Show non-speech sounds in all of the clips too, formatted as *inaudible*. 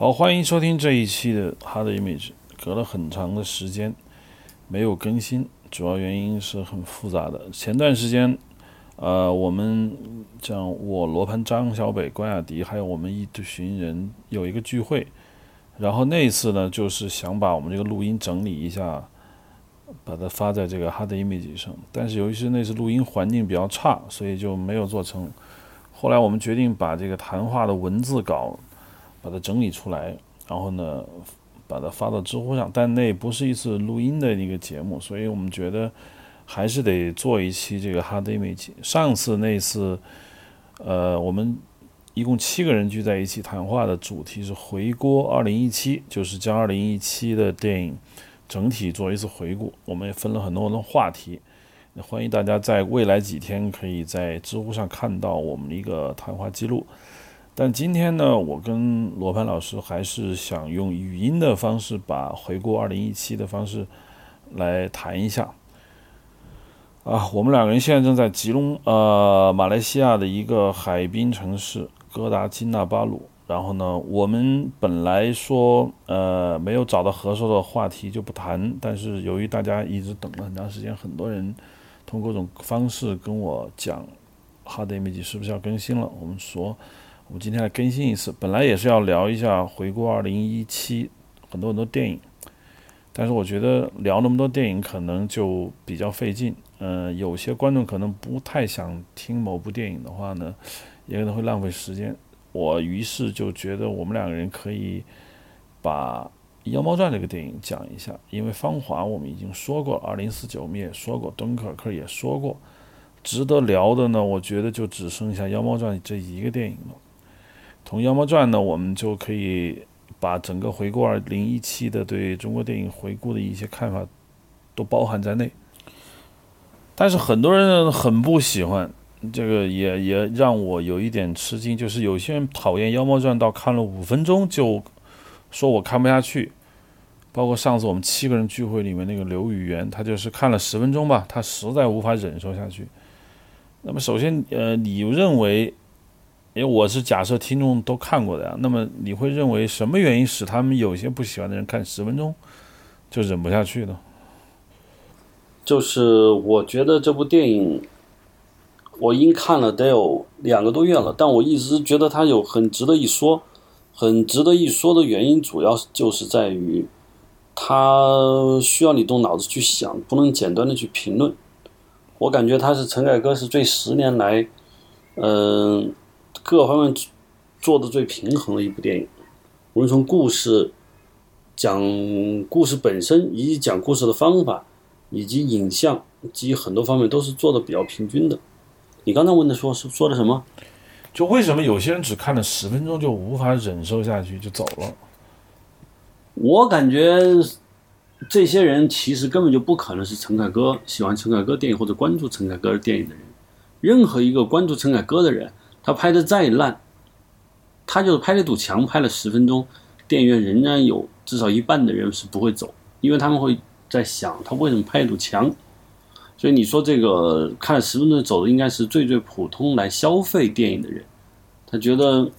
好，欢迎收听这一期的《Hard Image》。隔了很长的时间没有更新，主要原因是很复杂的。前段时间，呃，我们像我罗盘、张小北、关雅迪，还有我们一群人有一个聚会，然后那一次呢，就是想把我们这个录音整理一下，把它发在这个 Hard Image 上。但是由于是那次录音环境比较差，所以就没有做成。后来我们决定把这个谈话的文字稿把它整理出来，然后呢。把它发到知乎上，但那不是一次录音的一个节目，所以我们觉得还是得做一期这个 hard image。上次那次，呃，我们一共七个人聚在一起谈话的主题是回锅2017，就是将2017的电影整体做一次回顾。我们也分了很多的话题，欢迎大家在未来几天可以在知乎上看到我们的一个谈话记录。但今天呢，我跟罗盘老师还是想用语音的方式，把回顾二零一七的方式来谈一下。啊，我们两个人现在正在吉隆，呃，马来西亚的一个海滨城市哥达金纳巴鲁。然后呢，我们本来说，呃，没有找到合适的话题就不谈。但是由于大家一直等了很长时间，很多人通过各种方式跟我讲，Hard Image 是不是要更新了？我们说。我们今天来更新一次，本来也是要聊一下回顾二零一七很多很多电影，但是我觉得聊那么多电影可能就比较费劲。嗯，有些观众可能不太想听某部电影的话呢，也可能会浪费时间。我于是就觉得我们两个人可以把《妖猫传》这个电影讲一下，因为《芳华》我们已经说过，《二零四九》我们也说过，《敦刻尔克》也说过，值得聊的呢，我觉得就只剩下《妖猫传》这一个电影了。从《妖猫传》呢，我们就可以把整个回顾二零一七的对中国电影回顾的一些看法都包含在内。但是很多人很不喜欢这个，也也让我有一点吃惊，就是有些人讨厌《妖猫传》到看了五分钟就说我看不下去。包括上次我们七个人聚会里面那个刘宇元，他就是看了十分钟吧，他实在无法忍受下去。那么首先，呃，你认为？因为我是假设听众都看过的呀，那么你会认为什么原因使他们有些不喜欢的人看十分钟就忍不下去呢？就是我觉得这部电影我已经看了得有两个多月了，但我一直觉得它有很值得一说、很值得一说的原因，主要就是在于它需要你动脑子去想，不能简单的去评论。我感觉它是陈凯歌是这十年来，嗯。各方面做的最平衡的一部电影，无论从故事讲故事本身，以及讲故事的方法，以及影像及很多方面都是做的比较平均的。你刚才问的说是说的什么？就为什么有些人只看了十分钟就无法忍受下去就走了？我感觉这些人其实根本就不可能是陈凯歌喜欢陈凯歌电影或者关注陈凯歌的电影的人。任何一个关注陈凯歌的人。他拍的再烂，他就是拍了堵墙，拍了十分钟，电影院仍然有至少一半的人是不会走，因为他们会在想他为什么拍一堵墙。所以你说这个看了十分钟走的应该是最最普通来消费电影的人，他觉得，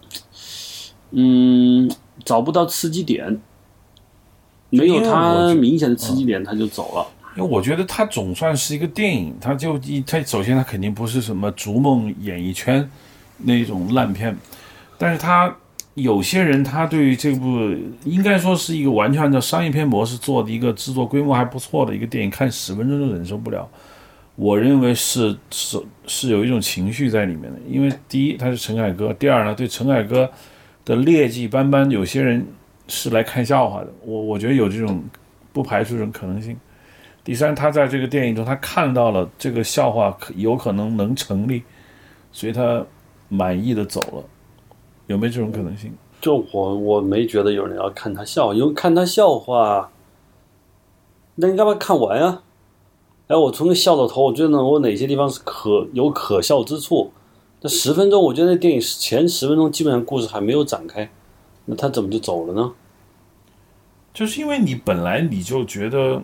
嗯，找不到刺激点，没有他明显的刺激点，他就走了。因为我觉得他总算是一个电影，他就一他首先他肯定不是什么逐梦演艺圈。那种烂片，但是他有些人，他对于这部应该说是一个完全按照商业片模式做的一个制作规模还不错的一个电影，看十分钟都忍受不了。我认为是是是有一种情绪在里面的，因为第一他是陈凯歌，第二呢对陈凯歌的劣迹斑斑，有些人是来看笑话的。我我觉得有这种不排除这种可能性。第三，他在这个电影中他看到了这个笑话可有可能能成立，所以他。满意的走了，有没有这种可能性？就我我没觉得有人要看他笑，因为看他笑话，那你干嘛看完啊？哎，我从笑到头，我觉得我哪些地方是可有可笑之处？那十分钟，我觉得那电影前十分钟基本上故事还没有展开，那他怎么就走了呢？就是因为你本来你就觉得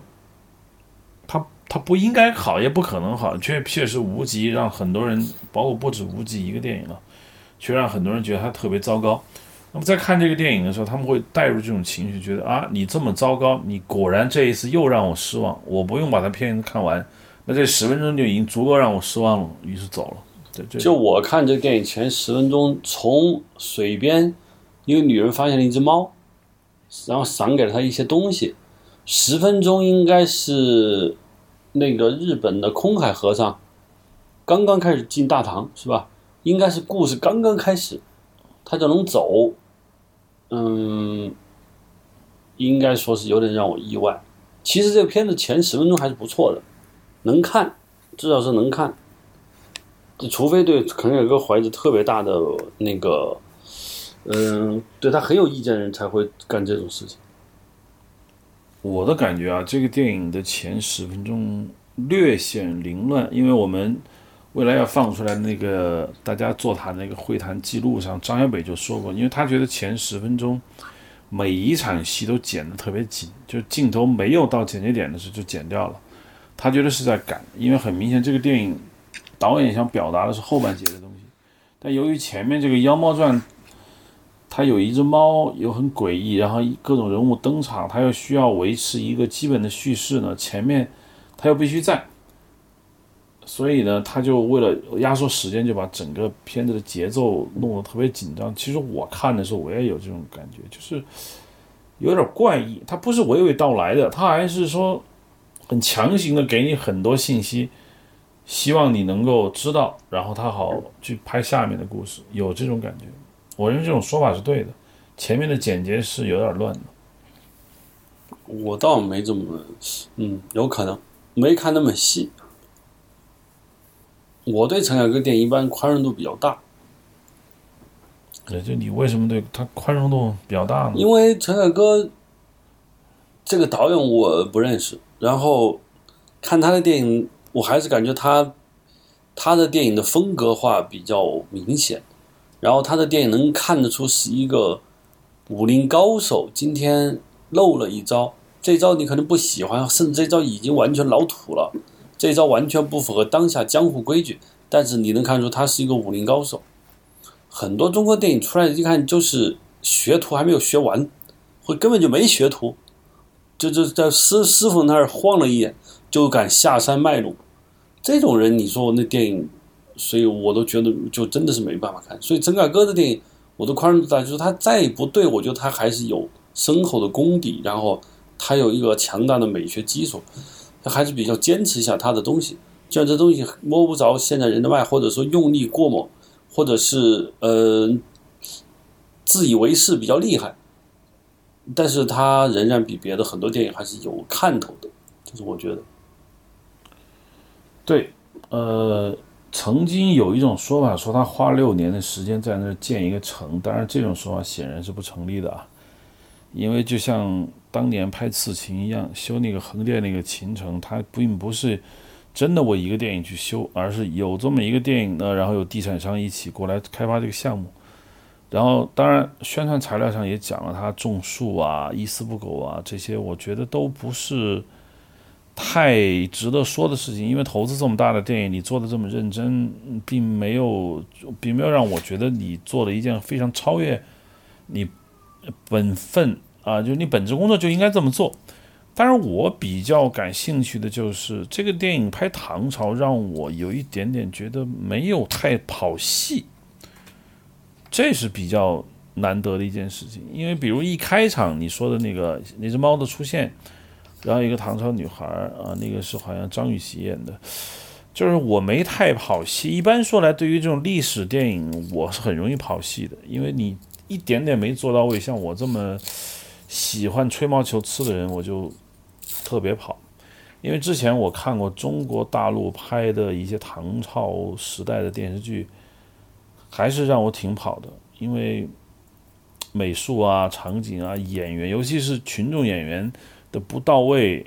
他。不应该好，也不可能好，却确实无极，让很多人，包括不止无极一个电影了，却让很多人觉得他特别糟糕。那么在看这个电影的时候，他们会带入这种情绪，觉得啊，你这么糟糕，你果然这一次又让我失望，我不用把它片子看完，那这十分钟就已经足够让我失望了，于是走了。对，就我看这电影前十分钟，从水边一个女人发现了一只猫，然后赏给了她一些东西。十分钟应该是那个日本的空海和尚刚刚开始进大堂，是吧？应该是故事刚刚开始，他就能走。嗯，应该说是有点让我意外。其实这个片子前十分钟还是不错的，能看，至少是能看。除非对可能有一个怀着特别大的那个，嗯，对他很有意见的人才会干这种事情。我的感觉啊，这个电影的前十分钟略显凌乱，因为我们未来要放出来那个大家座谈那个会谈记录上，张小北就说过，因为他觉得前十分钟每一场戏都剪得特别紧，就镜头没有到剪接点的时候就剪掉了，他觉得是在赶，因为很明显这个电影。导演想表达的是后半截的东西，但由于前面这个《妖猫传》，他有一只猫，又很诡异，然后各种人物登场，他又需要维持一个基本的叙事呢，前面他又必须在，所以呢，他就为了压缩时间，就把整个片子的节奏弄得特别紧张。其实我看的时候，我也有这种感觉，就是有点怪异。他不是娓娓道来的，他还是说很强行的给你很多信息。希望你能够知道，然后他好去拍下面的故事，有这种感觉。我认为这种说法是对的，前面的简洁是有点乱的。我倒没这么，嗯，有可能没看那么细。我对陈凯歌电影一般宽容度比较大。对，就你为什么对他宽容度比较大呢？因为陈凯歌这个导演我不认识，然后看他的电影。我还是感觉他，他的电影的风格化比较明显，然后他的电影能看得出是一个武林高手，今天漏了一招，这招你可能不喜欢，甚至这招已经完全老土了，这招完全不符合当下江湖规矩，但是你能看出他是一个武林高手。很多中国电影出来一看就是学徒还没有学完，或根本就没学徒，就就在师师傅那儿晃了一眼，就敢下山卖路。这种人，你说我那电影，所以我都觉得就真的是没办法看。所以陈凯歌的电影，我都宽容度大，就是他再不对，我觉得他还是有深厚的功底，然后他有一个强大的美学基础，他还是比较坚持一下他的东西。就像这东西摸不着现在人的脉，或者说用力过猛，或者是呃自以为是比较厉害，但是他仍然比别的很多电影还是有看头的，就是我觉得。对，呃，曾经有一种说法说他花六年的时间在那儿建一个城，当然这种说法显然是不成立的啊，因为就像当年拍《刺秦》一样，修那个横店那个秦城，它并不是真的我一个电影去修，而是有这么一个电影呢，然后有地产商一起过来开发这个项目，然后当然宣传材料上也讲了他种树啊、一丝不苟啊这些，我觉得都不是。太值得说的事情，因为投资这么大的电影，你做的这么认真，并没有，并没有让我觉得你做了一件非常超越你本分啊，就是你本职工作就应该这么做。当然，我比较感兴趣的就是这个电影拍唐朝，让我有一点点觉得没有太跑戏，这是比较难得的一件事情。因为比如一开场你说的那个那只猫的出现。然后一个唐朝女孩啊，那个是好像张雨绮演的，就是我没太跑戏。一般说来，对于这种历史电影，我是很容易跑戏的，因为你一点点没做到位。像我这么喜欢吹毛求疵的人，我就特别跑。因为之前我看过中国大陆拍的一些唐朝时代的电视剧，还是让我挺跑的，因为美术啊、场景啊、演员，尤其是群众演员。的不到位，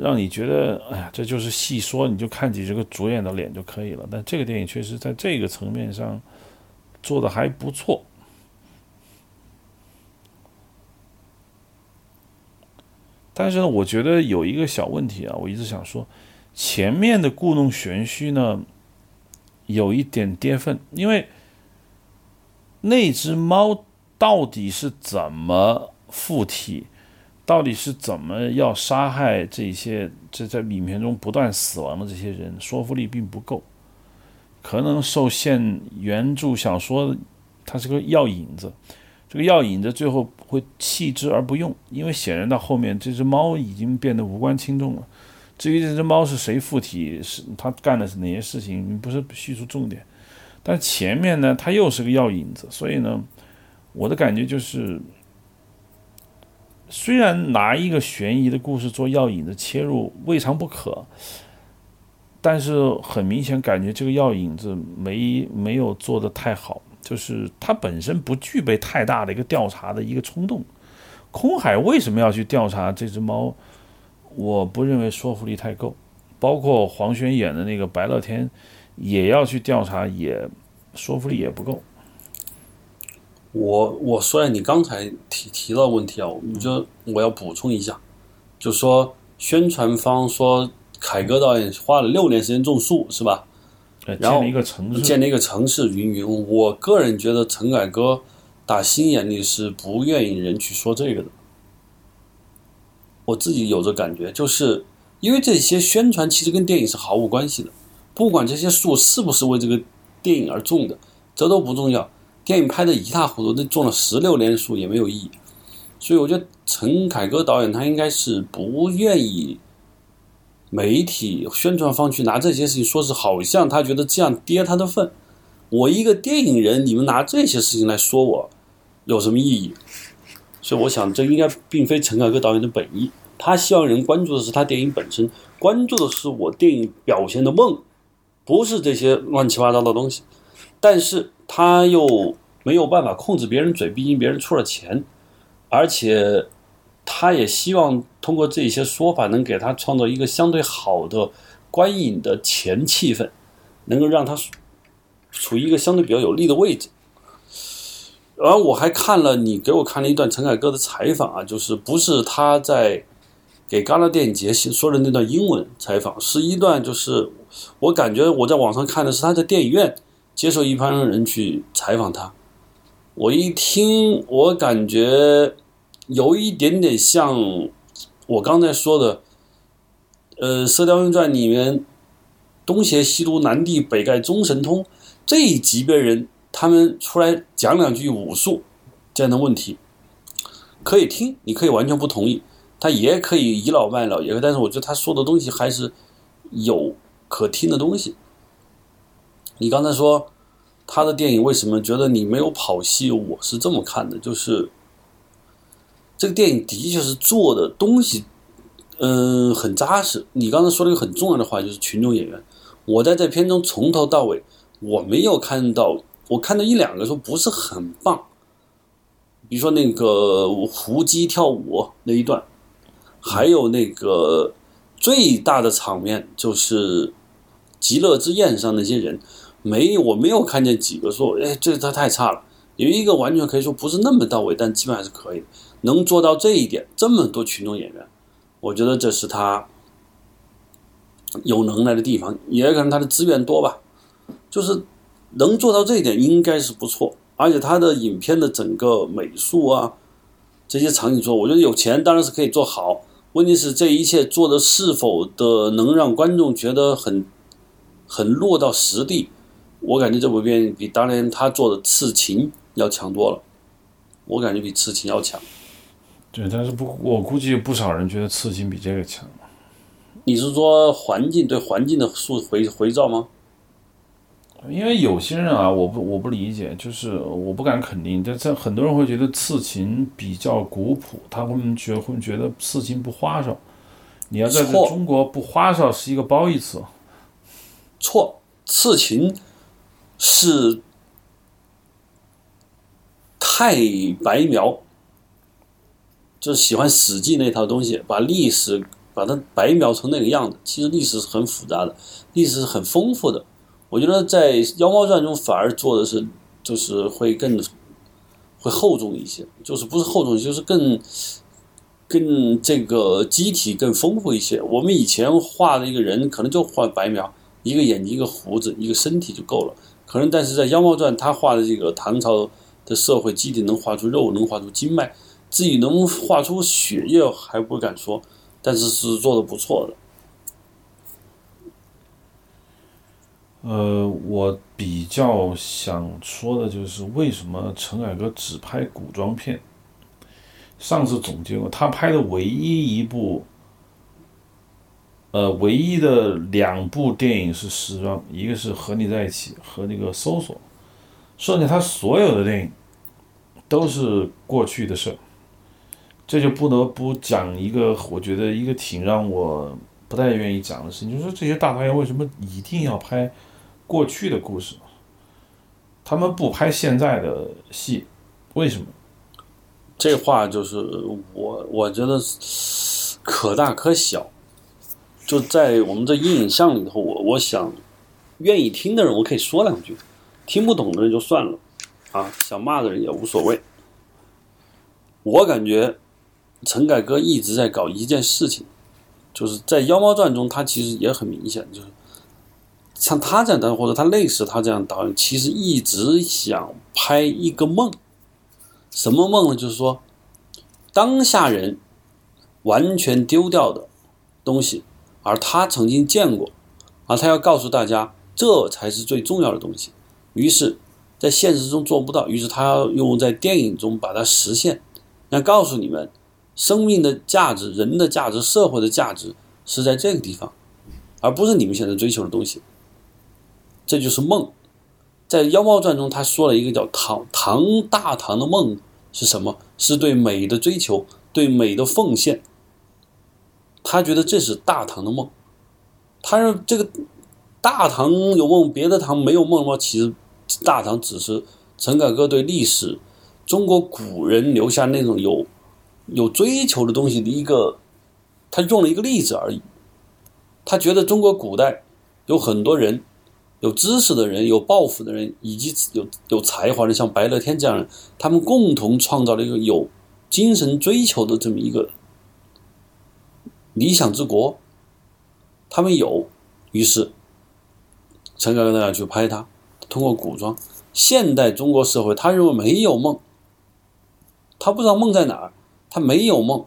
让你觉得哎呀，这就是戏说，你就看几这个主演的脸就可以了。但这个电影确实在这个层面上做的还不错。但是呢，我觉得有一个小问题啊，我一直想说，前面的故弄玄虚呢，有一点跌份，因为那只猫。到底是怎么附体，到底是怎么要杀害这些这在影片中不断死亡的这些人，说服力并不够。可能受限原著小说，它是个药引子，这个药引子最后会弃之而不用，因为显然到后面这只猫已经变得无关轻重了。至于这只猫是谁附体，是它干的是哪些事情，不是叙述重点。但前面呢，它又是个药引子，所以呢，我的感觉就是，虽然拿一个悬疑的故事做药引子切入未尝不可。但是很明显，感觉这个药引子没没有做的太好，就是它本身不具备太大的一个调查的一个冲动。空海为什么要去调查这只猫？我不认为说服力太够。包括黄轩演的那个白乐天也要去调查，也说服力也不够。我我说你刚才提提到问题啊，我就我要补充一下，就说宣传方说。凯歌导演花了六年时间种树，是吧？然后建了一个城市，建了一个城市，云云。我个人觉得陈凯歌打心眼里是不愿意人去说这个的。我自己有这感觉，就是因为这些宣传其实跟电影是毫无关系的。不管这些树是不是为这个电影而种的，这都不重要。电影拍的一塌糊涂，那种了十六年树也没有意义。所以我觉得陈凯歌导演他应该是不愿意。媒体宣传方去拿这些事情说是好像他觉得这样跌他的份，我一个电影人，你们拿这些事情来说我，有什么意义？所以我想这应该并非陈凯歌导演的本意，他希望人关注的是他电影本身，关注的是我电影表现的梦，不是这些乱七八糟的东西。但是他又没有办法控制别人嘴，毕竟别人出了钱，而且。他也希望通过这些说法，能给他创造一个相对好的观影的前气氛，能够让他处于一个相对比较有利的位置。然后我还看了你给我看了一段陈凯歌的采访啊，就是不是他在给戛纳电影节说的那段英文采访，是一段就是我感觉我在网上看的是他在电影院接受一帮人去采访他，我一听我感觉。有一点点像我刚才说的，呃，《射雕英雄传》里面东邪西毒南帝北丐中神通这一级别人，他们出来讲两句武术这样的问题，可以听，你可以完全不同意，他也可以倚老卖老，也可以，但是我觉得他说的东西还是有可听的东西。你刚才说他的电影为什么觉得你没有跑戏？我是这么看的，就是。这个电影的确是做的东西，嗯，很扎实。你刚才说了一个很重要的话，就是群众演员。我在这片中从头到尾，我没有看到，我看到一两个说不是很棒。比如说那个胡姬跳舞那一段，还有那个最大的场面就是极乐之宴上那些人，没，我没有看见几个说，哎，这他太差了。有一个完全可以说不是那么到位，但基本还是可以的。能做到这一点，这么多群众演员，我觉得这是他有能耐的地方，也可能他的资源多吧。就是能做到这一点，应该是不错。而且他的影片的整个美术啊，这些场景做，我觉得有钱当然是可以做好。问题是这一切做的是否的能让观众觉得很很落到实地？我感觉这部片比当年他做的《刺秦》要强多了。我感觉比《刺秦》要强。对，但是不，我估计有不少人觉得刺秦比这个强。你是说环境对环境的塑回回照吗？因为有些人啊，我不我不理解，就是我不敢肯定，但这很多人会觉得刺秦比较古朴，他们觉会觉得刺秦不花哨。你要在中国不花哨是一个褒义词。错，刺青是太白描。就是喜欢《史记》那套东西，把历史把它白描成那个样子。其实历史是很复杂的，历史是很丰富的。我觉得在《妖猫传》中反而做的是，就是会更会厚重一些，就是不是厚重，就是更更这个机体更丰富一些。我们以前画的一个人，可能就画白描，一个眼睛、一个胡子、一个身体就够了。可能但是在《妖猫传》他画的这个唐朝的社会基底能画出肉，能画出经脉，至于能画出血液还不敢说，但是是做的不错的。呃，我比较想说的就是为什么陈凯歌只拍古装片？上次总结过，他拍的唯一一部，呃，唯一的两部电影是时装，一个是和你在一起和那个搜索，剩下他所有的电影都是过去的事儿，这就不得不讲一个，我觉得一个挺让我不太愿意讲的事情，就是这些大导演为什么一定要拍？过去的故事，他们不拍现在的戏，为什么？这话就是我，我觉得可大可小。就在我们这阴影像里头，我我想，愿意听的人我可以说两句，听不懂的人就算了，啊，想骂的人也无所谓。我感觉陈凯歌一直在搞一件事情，就是在《妖猫传》中，他其实也很明显，就是。像他这样的，或者他类似他这样导演，其实一直想拍一个梦，什么梦呢？就是说，当下人完全丢掉的东西，而他曾经见过，而他要告诉大家，这才是最重要的东西。于是，在现实中做不到，于是他要用在电影中把它实现，要告诉你们，生命的价值、人的价值、社会的价值是在这个地方，而不是你们现在追求的东西。这就是梦，在《妖猫传》中，他说了一个叫“唐唐大唐的梦”是什么？是对美的追求，对美的奉献。他觉得这是大唐的梦。他说：“这个大唐有梦，别的唐没有梦吗？”其实，大唐只是陈凯歌对历史、中国古人留下那种有有追求的东西的一个，他用了一个例子而已。他觉得中国古代有很多人。有知识的人、有抱负的人，以及有有才华的，像白乐天这样人，他们共同创造了一个有精神追求的这么一个理想之国。他们有，于是陈凯歌导演去拍他，通过古装现代中国社会，他认为没有梦，他不知道梦在哪儿，他没有梦，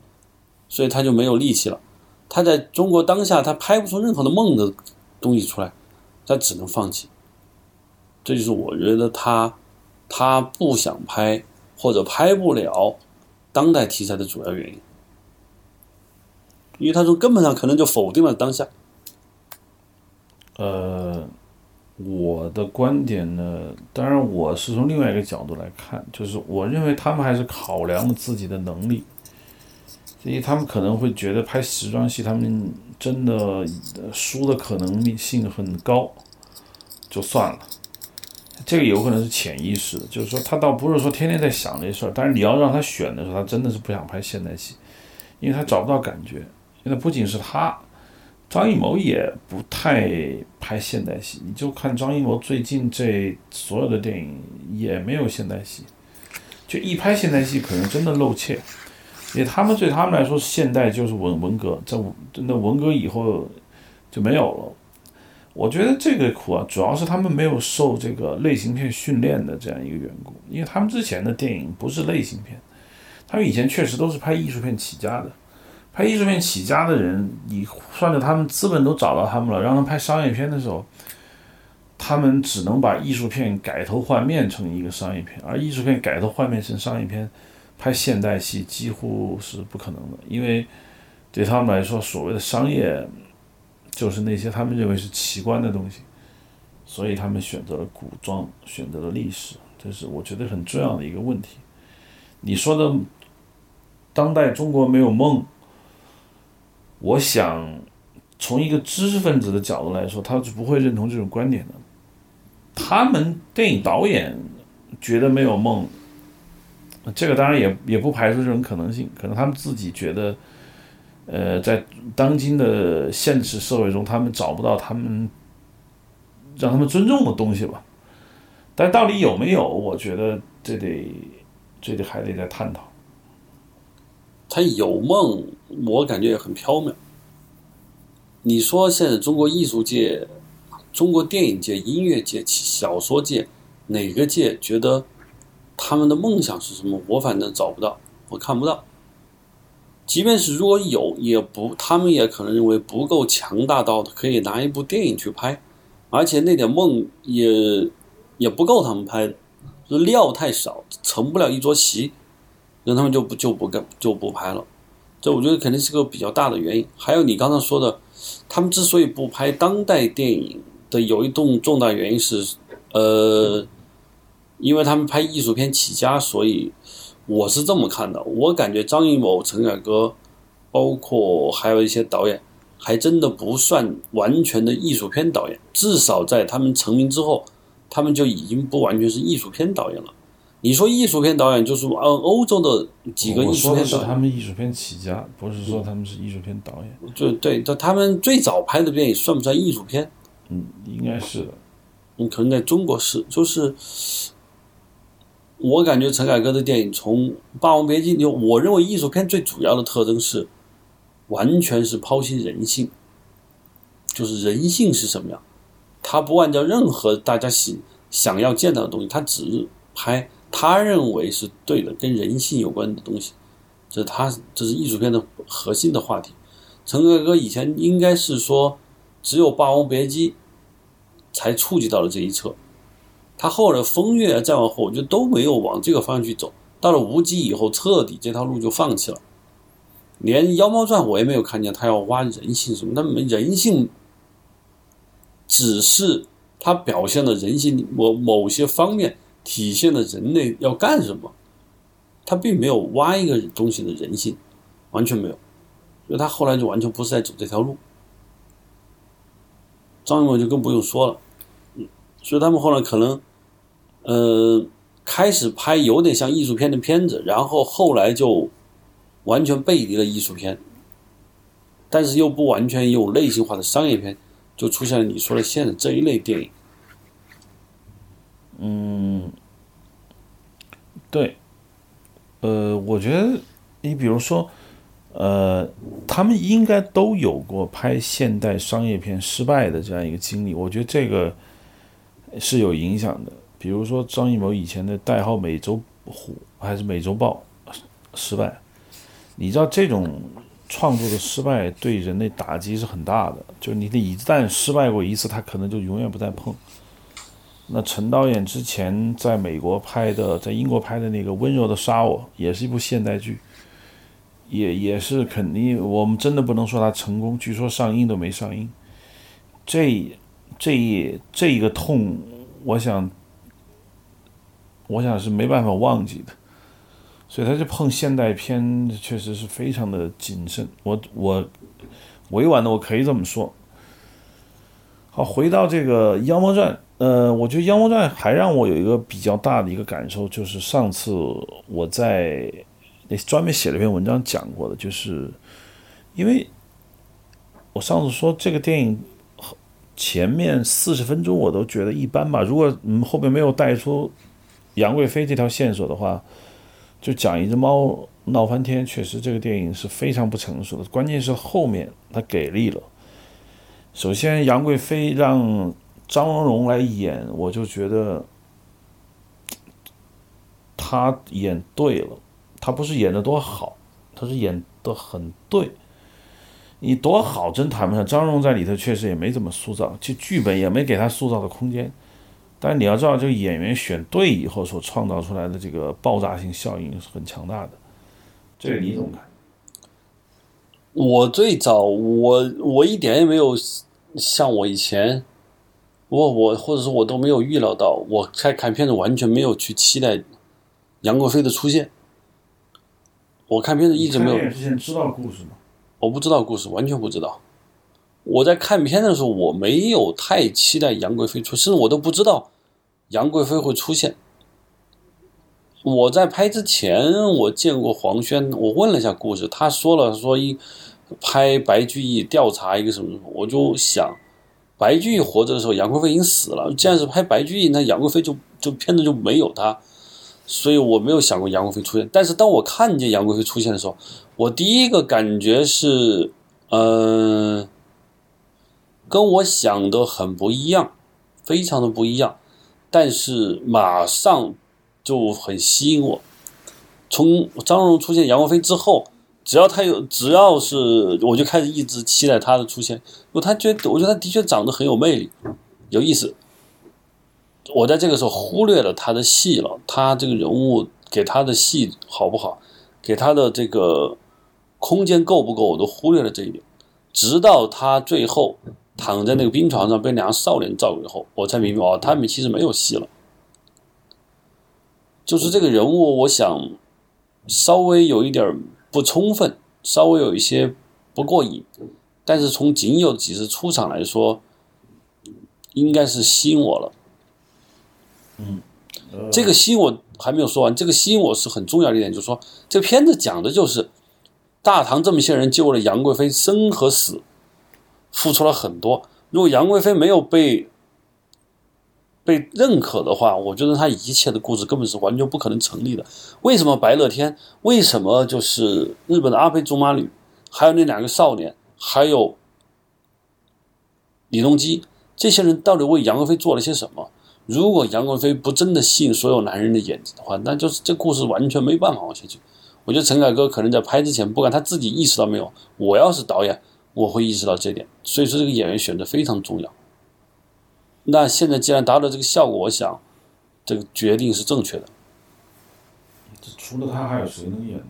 所以他就没有力气了。他在中国当下，他拍不出任何的梦的东西出来。他只能放弃，这就是我觉得他他不想拍或者拍不了当代题材的主要原因，因为他从根本上可能就否定了当下。呃，我的观点呢，当然我是从另外一个角度来看，就是我认为他们还是考量了自己的能力，所以他们可能会觉得拍时装戏，他们。真的输的可能性很高，就算了。这个有可能是潜意识的，就是说他倒不是说天天在想这事儿，但是你要让他选的时候，他真的是不想拍现代戏，因为他找不到感觉。现在不仅是他，张艺谋也不太拍现代戏。你就看张艺谋最近这所有的电影也没有现代戏，就一拍现代戏可能真的露怯。因为他们对他们来说，现代就是文文革，在那文革以后就没有了。我觉得这个苦啊，主要是他们没有受这个类型片训练的这样一个缘故。因为他们之前的电影不是类型片，他们以前确实都是拍艺术片起家的。拍艺术片起家的人，你算着他们资本都找到他们了，让他们拍商业片的时候，他们只能把艺术片改头换面成一个商业片，而艺术片改头换面成商业片。拍现代戏几乎是不可能的，因为对他们来说，所谓的商业就是那些他们认为是奇观的东西，所以他们选择了古装，选择了历史，这是我觉得很重要的一个问题。你说的当代中国没有梦，我想从一个知识分子的角度来说，他是不会认同这种观点的。他们电影导演觉得没有梦。这个当然也也不排除这种可能性，可能他们自己觉得，呃，在当今的现实社会中，他们找不到他们让他们尊重的东西吧。但到底有没有？我觉得这得这得还得再探讨。他有梦，我感觉也很缥缈。你说现在中国艺术界、中国电影界、音乐界、小说界哪个界觉得？他们的梦想是什么？我反正找不到，我看不到。即便是如果有，也不，他们也可能认为不够强大到可以拿一部电影去拍，而且那点梦也也不够他们拍的，料太少，成不了一桌席，那他们就不就不干就不拍了。这我觉得肯定是个比较大的原因。还有你刚才说的，他们之所以不拍当代电影的有一栋重大原因是，呃，因为他们拍艺术片起家，所以。我是这么看的，我感觉张艺谋、陈凯歌，包括还有一些导演，还真的不算完全的艺术片导演。至少在他们成名之后，他们就已经不完全是艺术片导演了。你说艺术片导演，就是呃欧洲的几个艺术片导演，他们艺术片起家，不是说他们是艺术片导演。就对，他他们最早拍的电影算不算艺术片？嗯，应该是的。嗯，可能在中国是，就是。我感觉陈凯歌的电影从《霸王别姬》，就我认为艺术片最主要的特征是，完全是剖析人性，就是人性是什么样，他不按照任何大家想想要见到的东西，他只拍他认为是对的，跟人性有关的东西，这是他这是艺术片的核心的话题。陈凯歌以前应该是说，只有《霸王别姬》才触及到了这一侧。他后来风月再往后，我觉得都没有往这个方向去走。到了无极以后，彻底这条路就放弃了。连妖猫传我也没有看见他要挖人性什么，那没人性，只是他表现了人性某某些方面，体现了人类要干什么。他并没有挖一个东西的人性，完全没有。所以他后来就完全不是在走这条路。张艺谋就更不用说了。所以他们后来可能，呃，开始拍有点像艺术片的片子，然后后来就完全背离了艺术片，但是又不完全有类型化的商业片，就出现了你说的现在这一类电影。嗯，对，呃，我觉得你比如说，呃，他们应该都有过拍现代商业片失败的这样一个经历，我觉得这个。是有影响的，比如说张艺谋以前的代号《美洲虎》还是《美洲豹》失败，你知道这种创作的失败对人类打击是很大的。就是你的一旦失败过一次，他可能就永远不再碰。那陈导演之前在美国拍的，在英国拍的那个《温柔的杀我》也是一部现代剧，也也是肯定我们真的不能说它成功，据说上映都没上映。这。这一这一个痛，我想，我想是没办法忘记的，所以他就碰现代片，确实是非常的谨慎。我我委婉的我可以这么说。好，回到这个《妖魔传》，呃，我觉得《妖魔传》还让我有一个比较大的一个感受，就是上次我在那专门写了一篇文章讲过的，就是因为我上次说这个电影。前面四十分钟我都觉得一般吧。如果嗯后面没有带出杨贵妃这条线索的话，就讲一只猫闹翻天，确实这个电影是非常不成熟的。关键是后面他给力了。首先杨贵妃让张荣荣来演，我就觉得他演对了。他不是演的多好，他是演的很对。你多好，真谈不上。张荣在里头确实也没怎么塑造，就剧本也没给他塑造的空间。但你要知道，这个演员选对以后所创造出来的这个爆炸性效应是很强大的。这个你怎么看？我最早，我我一点也没有像我以前，我我或者说我都没有预料到，我在看片子完全没有去期待杨贵妃的出现。我看片子一直没有。之前知道故事吗？我不知道故事，完全不知道。我在看片的时候，我没有太期待杨贵妃出，甚至我都不知道杨贵妃会出现。我在拍之前，我见过黄轩，我问了一下故事，他说了说一拍白居易调查一个什么，我就想，白居易活着的时候，杨贵妃已经死了。既然是拍白居易，那杨贵妃就就片子就没有他，所以我没有想过杨贵妃出现。但是当我看见杨贵妃出现的时候，我第一个感觉是，嗯，跟我想的很不一样，非常的不一样。但是马上就很吸引我。从张荣出现杨贵妃之后，只要他有，只要是我就开始一直期待他的出现，因为他觉得，我觉得他的确长得很有魅力，有意思。我在这个时候忽略了他的戏了，他这个人物给他的戏好不好，给他的这个空间够不够，我都忽略了这一点。直到他最后躺在那个冰床上被两个少年照顾以后，我才明白哦，他们其实没有戏了。就是这个人物，我想稍微有一点不充分，稍微有一些不过瘾，但是从仅有几次出场来说，应该是吸引我了。嗯，这个吸引我还没有说完，这个吸引我是很重要的一点，就是说这个片子讲的就是大唐这么些人救了杨贵妃生和死，付出了很多。如果杨贵妃没有被被认可的话，我觉得他一切的故事根本是完全不可能成立的。为什么白乐天？为什么就是日本的阿倍卓马吕？还有那两个少年，还有李隆基，这些人到底为杨贵妃做了些什么？如果杨贵妃不真的吸引所有男人的眼睛的话，那就是这故事完全没办法往下去。我觉得陈凯歌可能在拍之前，不管他自己意识到没有，我要是导演，我会意识到这点。所以说，这个演员选择非常重要。那现在既然达到这个效果，我想这个决定是正确的。除了他，还有谁能演呢？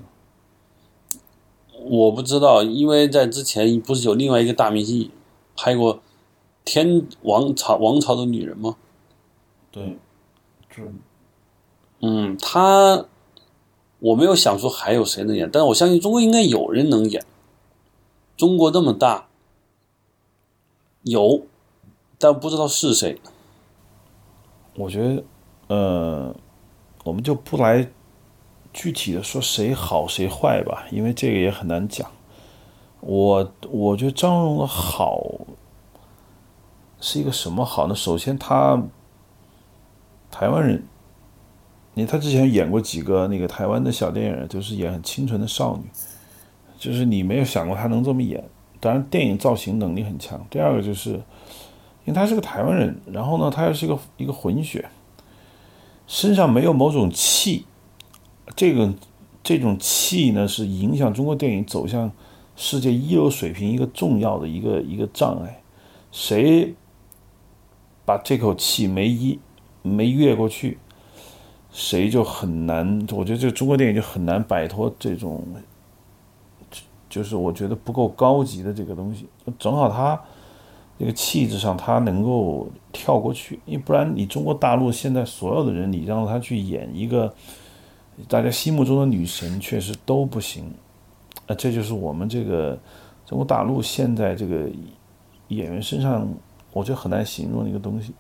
我不知道，因为在之前不是有另外一个大明星拍过《天王朝王朝的女人》吗？对，这嗯，他我没有想说还有谁能演，但是我相信中国应该有人能演。中国那么大，有，但不知道是谁。我觉得，呃，我们就不来具体的说谁好谁坏吧，因为这个也很难讲。我我觉得张荣的好是一个什么好呢？首先他台湾人，你他之前演过几个那个台湾的小电影，就是演很清纯的少女，就是你没有想过他能这么演。当然，电影造型能力很强。第二个就是，因为他是个台湾人，然后呢，他又是一个一个混血，身上没有某种气，这个这种气呢，是影响中国电影走向世界一流水平一个重要的一个一个障碍。谁把这口气没一没越过去，谁就很难。我觉得这个中国电影就很难摆脱这种。就是我觉得不够高级的这个东西，正好他这个气质上他能够跳过去，因为不然你中国大陆现在所有的人，你让他去演一个大家心目中的女神，确实都不行。啊，这就是我们这个中国大陆现在这个演员身上，我觉得很难形容的一个东西。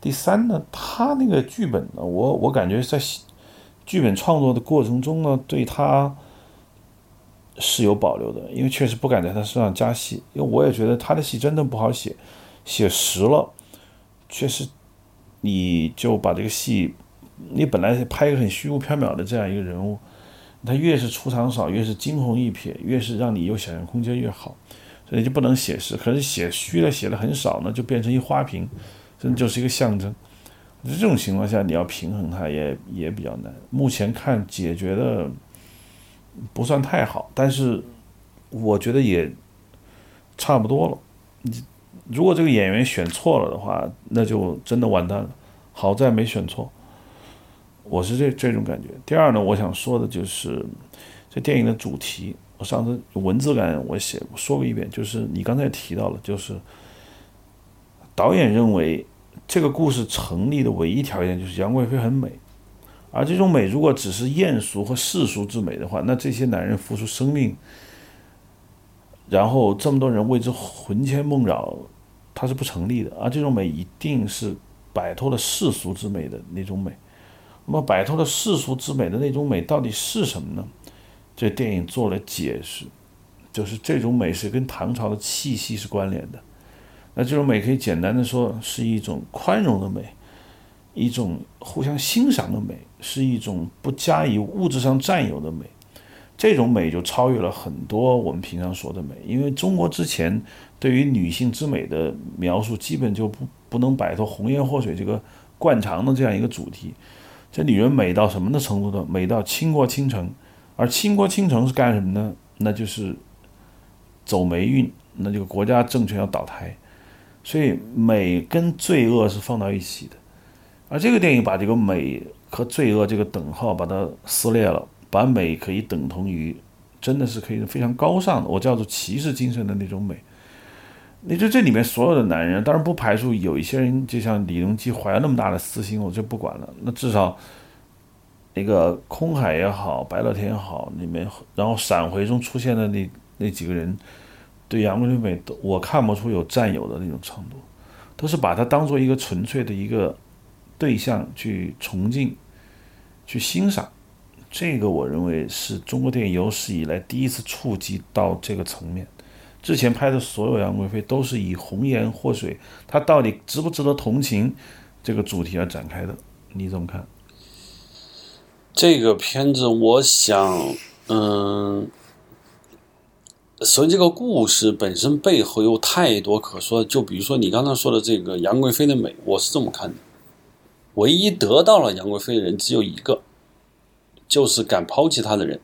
第三呢，他那个剧本呢，我我感觉在剧本创作的过程中呢，对他。是有保留的，因为确实不敢在他身上加戏，因为我也觉得他的戏真的不好写，写实了，确实，你就把这个戏，你本来拍一个很虚无缥缈的这样一个人物，他越是出场少，越是惊鸿一瞥，越是让你有想象空间越好，所以就不能写实。可是写虚了，写的很少呢，就变成一花瓶，真的就是一个象征。这种情况下，你要平衡它也也比较难。目前看解决的。不算太好，但是我觉得也差不多了。如果这个演员选错了的话，那就真的完蛋了。好在没选错，我是这这种感觉。第二呢，我想说的就是这电影的主题。我上次文字感我写我说过一遍，就是你刚才提到了，就是导演认为这个故事成立的唯一条件就是杨贵妃很美。而这种美，如果只是艳俗和世俗之美的话，那这些男人付出生命，然后这么多人为之魂牵梦绕，它是不成立的。而这种美一定是摆脱了世俗之美的那种美。那么，摆脱了世俗之美的那种美到底是什么呢？这电影做了解释，就是这种美是跟唐朝的气息是关联的。那这种美可以简单的说是一种宽容的美。一种互相欣赏的美，是一种不加以物质上占有的美，这种美就超越了很多我们平常说的美。因为中国之前对于女性之美的描述，基本就不不能摆脱红颜祸水这个惯常的这样一个主题。这女人美到什么的程度呢？美到倾国倾城，而倾国倾城是干什么呢？那就是走霉运，那这个国家政权要倒台，所以美跟罪恶是放到一起的。而这个电影把这个美和罪恶这个等号把它撕裂了，把美可以等同于，真的是可以非常高尚的，我叫做骑士精神的那种美。你就这里面所有的男人，当然不排除有一些人，就像李隆基怀了那么大的私心，我就不管了。那至少那个空海也好，白乐天也好，里面然后闪回中出现的那那几个人，对杨贵妃都我看不出有占有的那种程度，都是把它当做一个纯粹的一个对象去崇敬、去欣赏。这个我认为是中国电影有史以来第一次触及到这个层面。之前拍的所有杨贵妃都是以红颜祸水，她到底值不值得同情这个主题而展开的，你怎么看？这个片子，我想，嗯，所以这个故事本身背后有太多可说。就比如说你刚才说的这个杨贵妃的美，我是这么看的：唯一得到了杨贵妃的人只有一个，就是敢抛弃她的人，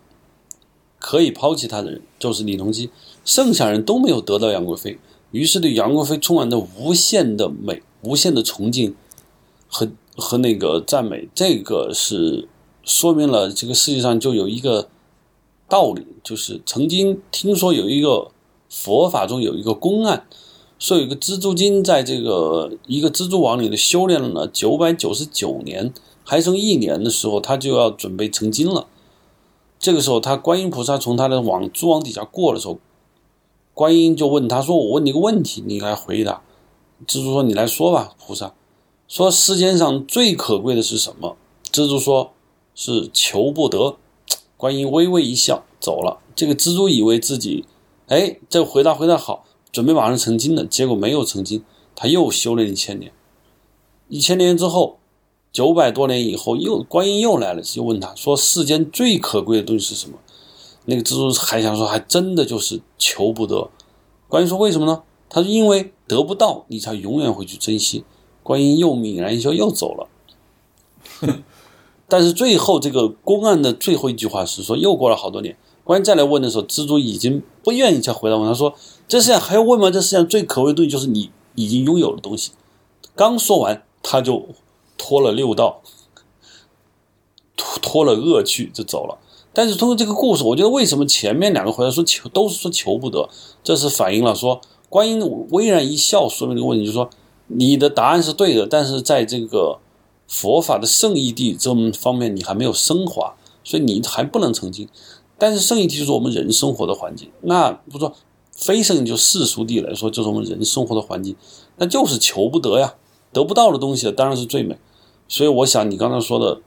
可以抛弃她的人就是李隆基。剩下人都没有得到杨贵妃，于是对杨贵妃充满着无限的美、无限的崇敬和和那个赞美。这个是说明了这个世界上就有一个道理，就是曾经听说有一个佛法中有一个公案，说有一个蜘蛛精在这个一个蜘蛛网里的修炼了九百九十九年，还剩一年的时候，他就要准备成精了。这个时候，他观音菩萨从他的网蛛网底下过的时候。观音就问他说：“我问你个问题，你来回答。”蜘蛛说：“你来说吧。”菩萨说：“世间上最可贵的是什么？”蜘蛛说：“是求不得。”观音微微一笑，走了。这个蜘蛛以为自己，哎，这回答回答好，准备马上成精了。结果没有成精，他又修了一千年。一千年之后，九百多年以后，又观音又来了，就问他说：“世间最可贵的东西是什么？”那个蜘蛛还想说，还真的就是求不得。观音说：“为什么呢？”他说：“因为得不到，你才永远会去珍惜。”观音又泯然一笑，又走了。*laughs* 但是最后这个公案的最后一句话是说：又过了好多年，观音再来问的时候，蜘蛛已经不愿意再回答问。他说：“这世界上还要问吗？这世界上最可贵的东西就是你已经拥有的东西。”刚说完，他就脱了六道，脱脱了恶趣，就走了。但是通过这个故事，我觉得为什么前面两个回答说求都是说求不得，这是反映了说观音微然一笑说明这个问题，就是说你的答案是对的，但是在这个佛法的圣义地这方面你还没有升华，所以你还不能成精。但是圣义地就是我们人生活的环境，那不说非圣就世俗地来说，就是我们人生活的环境，那就是求不得呀，得不到的东西当然是最美。所以我想你刚才说的。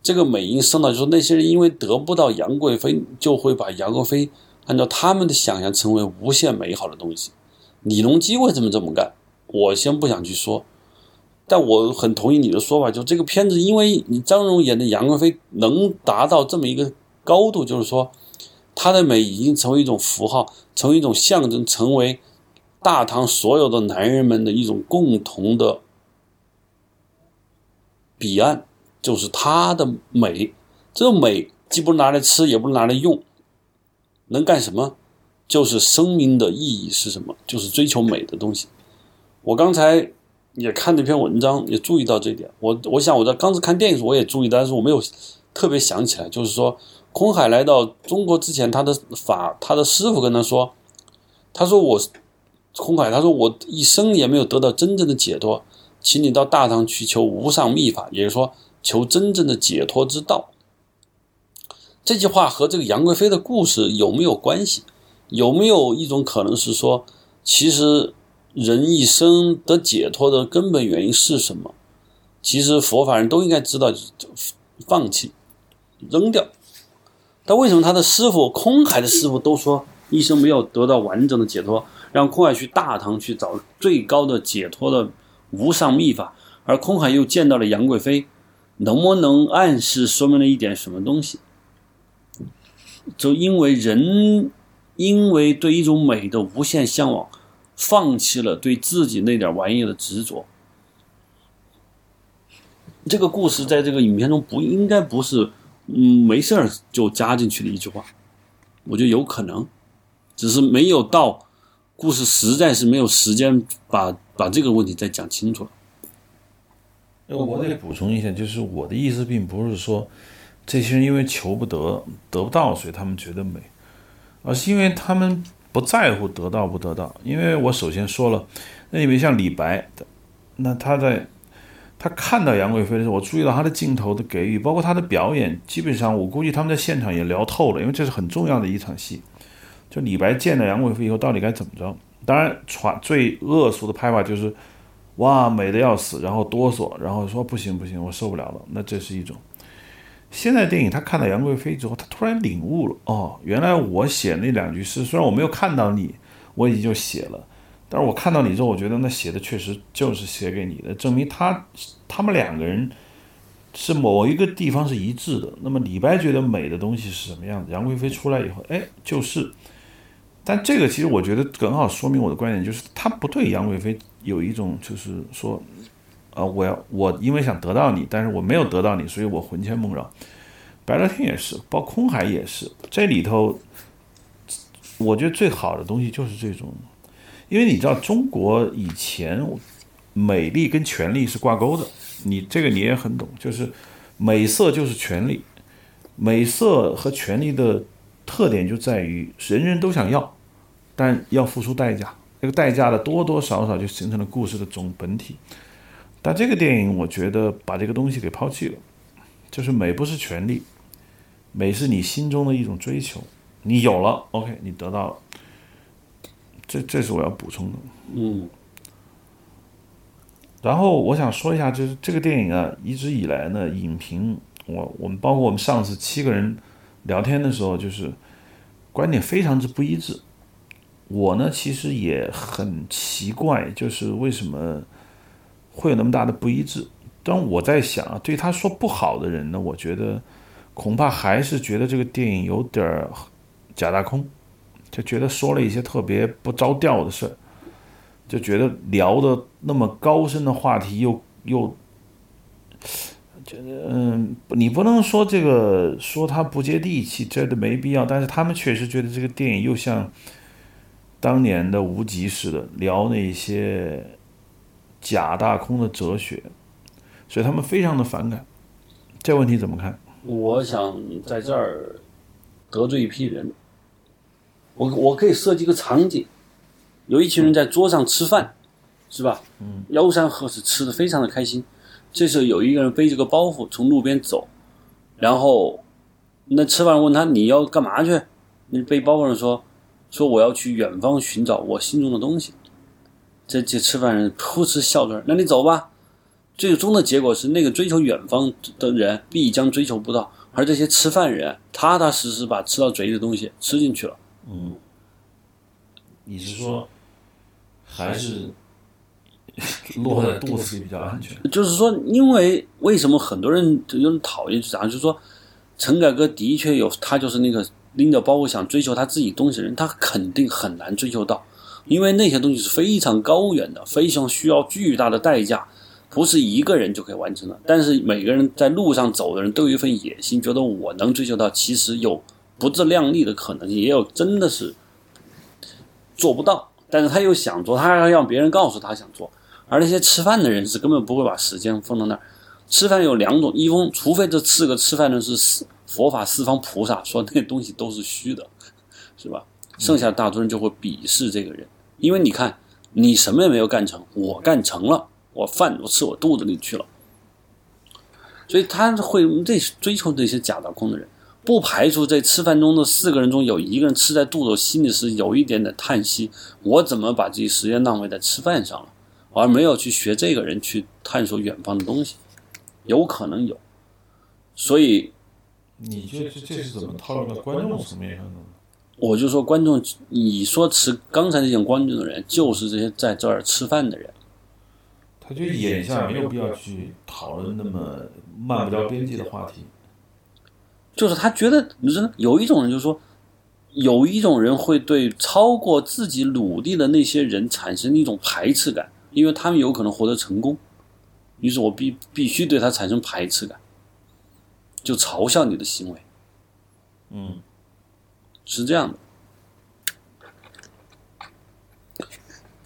这个美音生到，就是那些人因为得不到杨贵妃，就会把杨贵妃按照他们的想象成为无限美好的东西。李隆基为什么这么干？我先不想去说，但我很同意你的说法，就这个片子，因为你张荣演的杨贵妃能达到这么一个高度，就是说她的美已经成为一种符号，成为一种象征，成为大唐所有的男人们的一种共同的彼岸。就是它的美，这个美既不是拿来吃，也不是拿来用，能干什么？就是生命的意义是什么？就是追求美的东西。我刚才也看那篇文章，也注意到这点。我我想我在刚才看电影时我也注意，但是我没有特别想起来。就是说，空海来到中国之前，他的法，他的师傅跟他说：“他说我空海，他说我一生也没有得到真正的解脱，请你到大唐去求无上秘法。”也就是说。求真正的解脱之道，这句话和这个杨贵妃的故事有没有关系？有没有一种可能是说，其实人一生得解脱的根本原因是什么？其实佛法人都应该知道，放弃、扔掉。但为什么他的师傅空海的师傅都说一生没有得到完整的解脱，让空海去大唐去找最高的解脱的无上秘法，而空海又见到了杨贵妃？能不能暗示说明了一点什么东西？就因为人因为对一种美的无限向往，放弃了对自己那点玩意的执着。这个故事在这个影片中不应该不是嗯没事儿就加进去的一句话，我觉得有可能，只是没有到故事实在是没有时间把把这个问题再讲清楚了。呃，我得补充一下，就是我的意思并不是说这些人因为求不得、得不到，所以他们觉得美，而是因为他们不在乎得到不得到。因为我首先说了，那你比如像李白的，那他在他看到杨贵妃的时候，我注意到他的镜头的给予，包括他的表演，基本上我估计他们在现场也聊透了，因为这是很重要的一场戏。就李白见了杨贵妃以后，到底该怎么着？当然，传最恶俗的拍法就是。哇，美的要死，然后哆嗦，然后说不行不行，我受不了了。那这是一种。现在电影他看到杨贵妃之后，他突然领悟了，哦，原来我写那两句诗，虽然我没有看到你，我已经就写了，但是我看到你之后，我觉得那写的确实就是写给你的，证明他他们两个人是某一个地方是一致的。那么李白觉得美的东西是什么样子？杨贵妃出来以后，哎，就是。但这个其实我觉得很好说明我的观点，就是他不对杨贵妃有一种就是说，啊，我要我因为想得到你，但是我没有得到你，所以我魂牵梦绕。白乐天也是，包括空海也是，这里头，我觉得最好的东西就是这种，因为你知道中国以前美丽跟权力是挂钩的，你这个你也很懂，就是美色就是权力，美色和权力的特点就在于人人都想要。但要付出代价，这个代价的多多少少就形成了故事的总本体。但这个电影，我觉得把这个东西给抛弃了，就是美不是权利，美是你心中的一种追求，你有了，OK，你得到了。这这是我要补充的。嗯。然后我想说一下，就是这个电影啊，一直以来呢，影评我我们包括我们上次七个人聊天的时候，就是观点非常之不一致。我呢，其实也很奇怪，就是为什么会有那么大的不一致。但我在想啊，对他说不好的人呢，我觉得恐怕还是觉得这个电影有点假大空，就觉得说了一些特别不着调的事儿，就觉得聊的那么高深的话题，又又觉得嗯，你不能说这个说他不接地气，这都没必要。但是他们确实觉得这个电影又像。当年的无极似的聊那些假大空的哲学，所以他们非常的反感。这问题怎么看？我想在这儿得罪一批人。我我可以设计一个场景：有一群人在桌上吃饭，是吧？嗯。吆三喝四，吃的非常的开心。这时候有一个人背着个包袱从路边走，然后那吃饭问他你要干嘛去？那背包袱人说。说我要去远方寻找我心中的东西，这这吃饭人噗嗤笑出来。那你走吧。最终的结果是，那个追求远方的人必将追求不到，而这些吃饭人踏踏实实把吃到嘴里的东西吃进去了。嗯，你是说还是 *laughs* 落在肚子里比较安全？*laughs* 就是说，因为为什么很多人就有人讨厌，讲就是说，陈凯歌的确有，他就是那个。拎着包袱想追求他自己东西的人，他肯定很难追求到，因为那些东西是非常高远的，非常需要巨大的代价，不是一个人就可以完成的。但是每个人在路上走的人都有一份野心，觉得我能追求到，其实有不自量力的可能性，也有真的是做不到。但是他又想做，他要让别人告诉他想做。而那些吃饭的人是根本不会把时间放到那儿。吃饭有两种，一种除非这四个吃饭的是。佛法四方菩萨说那东西都是虚的，是吧？剩下大多数人就会鄙视这个人，因为你看，你什么也没有干成，我干成了，我饭都吃我肚子里去了，所以他会这追求这些假大空的人，不排除在吃饭中的四个人中有一个人吃在肚子，心里是有一点点叹息：我怎么把自己时间浪费在吃饭上了，而没有去学这个人去探索远方的东西？有可能有，所以。你这这这是怎么套用到观众层面上的？我就说观众，你说持刚才那些观众的人，就是这些在这儿吃饭的人。他就眼下没有必要去讨论那么漫不着边际的话题。就是他觉得，你知道，有一种人就是说，有一种人会对超过自己努力的那些人产生一种排斥感，因为他们有可能获得成功。于是我必必须对他产生排斥感，就嘲笑你的行为，嗯，是这样的。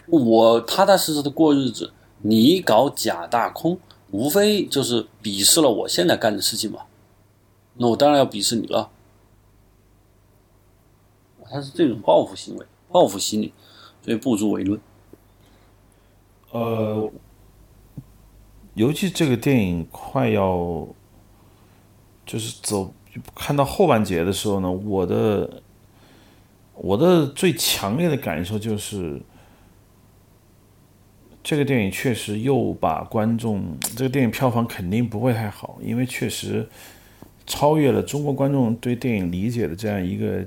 我踏踏实实的过日子，你搞假大空，无非就是鄙视了我现在干的事情嘛。那我当然要鄙视你了。他是这种报复行为、报复心理，所以不足为论。呃，尤其这个电影快要就是走看到后半节的时候呢，我的我的最强烈的感受就是，这个电影确实又把观众这个电影票房肯定不会太好，因为确实超越了中国观众对电影理解的这样一个。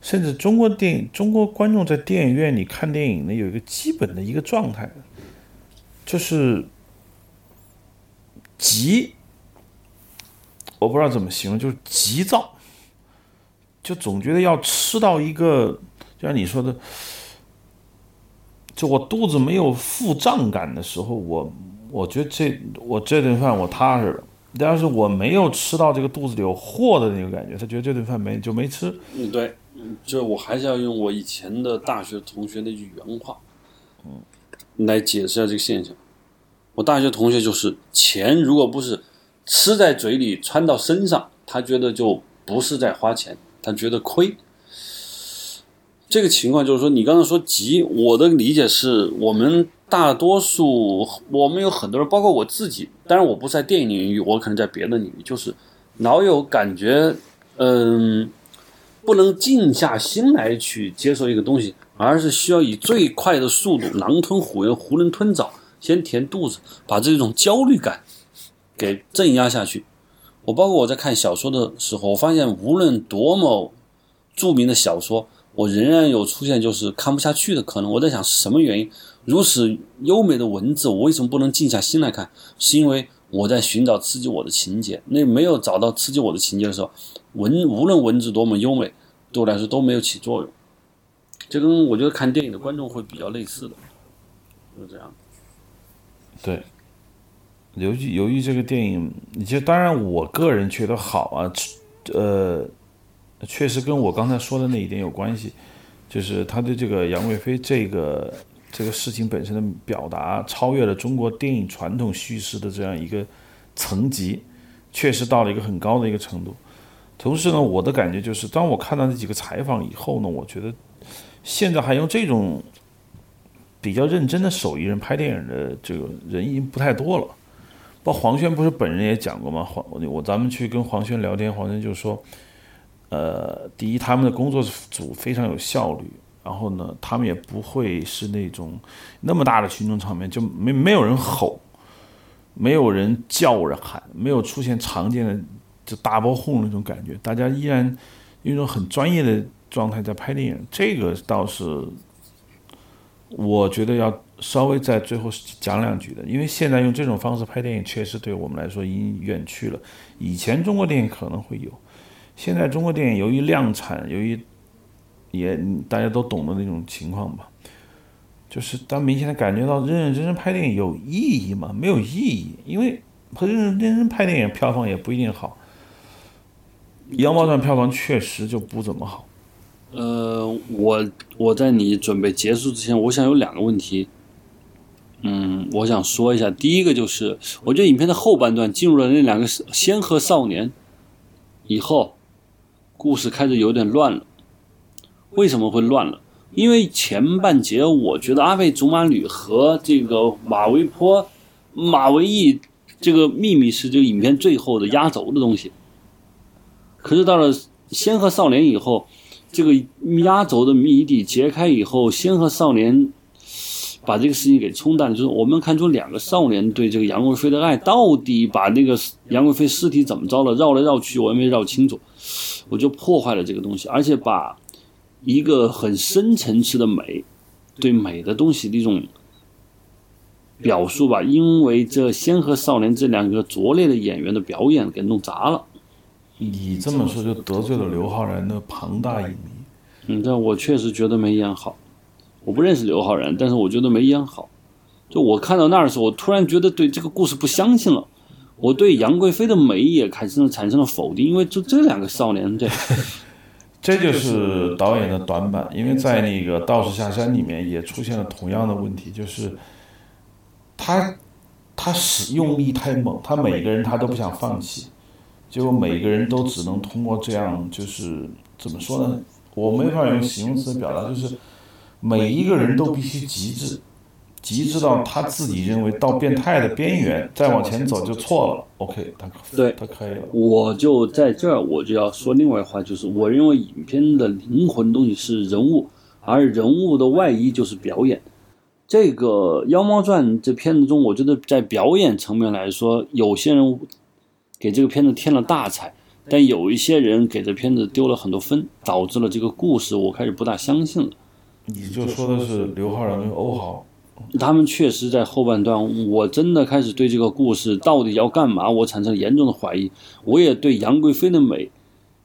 甚至中国电影，中国观众在电影院里看电影呢，有一个基本的一个状态，就是急，我不知道怎么形容，就是急躁，就总觉得要吃到一个，就像你说的，就我肚子没有腹胀感的时候，我我觉得这我这顿饭我踏实了。但是我没有吃到这个肚子里有货的那个感觉，他觉得这顿饭没就没吃。嗯，对，嗯，就我还是要用我以前的大学同学那句原话，嗯，来解释一下这个现象。我大学同学就是钱如果不是吃在嘴里穿到身上，他觉得就不是在花钱，他觉得亏。这个情况就是说，你刚才说急，我的理解是我们大多数，我们有很多人，包括我自己，当然我不在电影领域，我可能在别的领域，就是老有感觉，嗯，不能静下心来去接受一个东西，而是需要以最快的速度狼吞虎咽、囫囵吞枣，先填肚子，把这种焦虑感给镇压下去。我包括我在看小说的时候，我发现无论多么著名的小说。我仍然有出现就是看不下去的可能。我在想是什么原因？如此优美的文字，我为什么不能静下心来看？是因为我在寻找刺激我的情节。那没有找到刺激我的情节的时候，文无论文字多么优美，对我来说都没有起作用。这跟我觉得看电影的观众会比较类似的，就是这样。对，由于由于这个电影，你就当然我个人觉得好啊，呃。确实跟我刚才说的那一点有关系，就是他对这个杨贵妃这个这个事情本身的表达，超越了中国电影传统叙事的这样一个层级，确实到了一个很高的一个程度。同时呢，我的感觉就是，当我看到那几个采访以后呢，我觉得现在还用这种比较认真的手艺人拍电影的这个人已经不太多了。包括黄轩不是本人也讲过吗？黄我咱们去跟黄轩聊天，黄轩就说。呃，第一，他们的工作组非常有效率，然后呢，他们也不会是那种那么大的群众场面，就没没有人吼，没有人叫着喊，没有出现常见的就大包轰那种感觉，大家依然用一种很专业的状态在拍电影，这个倒是我觉得要稍微在最后讲两句的，因为现在用这种方式拍电影，确实对我们来说已经远去了，以前中国电影可能会有。现在中国电影由于量产，由于也大家都懂的那种情况吧，就是当明显的感觉到认认真真拍电影有意义吗？没有意义，因为和认认真真拍电影票房也不一定好，《羊毛传》票房确实就不怎么好。呃，我我在你准备结束之前，我想有两个问题，嗯，我想说一下。第一个就是，我觉得影片的后半段进入了那两个仙鹤少年以后。故事开始有点乱了，为什么会乱了？因为前半节我觉得阿倍竹马吕和这个马维坡、马维义这个秘密是这个影片最后的压轴的东西。可是到了仙鹤少年以后，这个压轴的谜底揭开以后，仙鹤少年把这个事情给冲淡，就是我们看出两个少年对这个杨贵妃的爱，到底把那个杨贵妃尸体怎么着了，绕来绕去，我也没绕清楚。我就破坏了这个东西，而且把一个很深层次的美，对美的东西的一种表述吧，因为这仙鹤少年这两个拙劣的演员的表演给弄砸了。你这么说就得罪了刘昊然的庞大影迷。嗯，但我确实觉得没演好。我不认识刘昊然，但是我觉得没演好。就我看到那儿的时候，我突然觉得对这个故事不相信了。我对杨贵妃的美也产生了产生了否定，因为就这两个少年，对，*laughs* 这就是导演的短板，因为在那个《道士下山》里面也出现了同样的问题，就是他他使用力太猛，他每个人他都不想放弃，结果每个人都只能通过这样，就是怎么说呢？我没法用形容词表达，就是每一个人都必须极致。极致到他自己认为到变态的边缘，再往前走就错了。OK，他对他可以了。我就在这儿，我就要说另外一话，就是我认为影片的灵魂东西是人物，而人物的外衣就是表演。这个《妖猫传》这片子中，我觉得在表演层面来说，有些人给这个片子添了大彩，但有一些人给这片子丢了很多分，导致了这个故事我开始不大相信了。你就说的是刘昊然跟欧豪。他们确实在后半段，我真的开始对这个故事到底要干嘛，我产生了严重的怀疑。我也对杨贵妃的美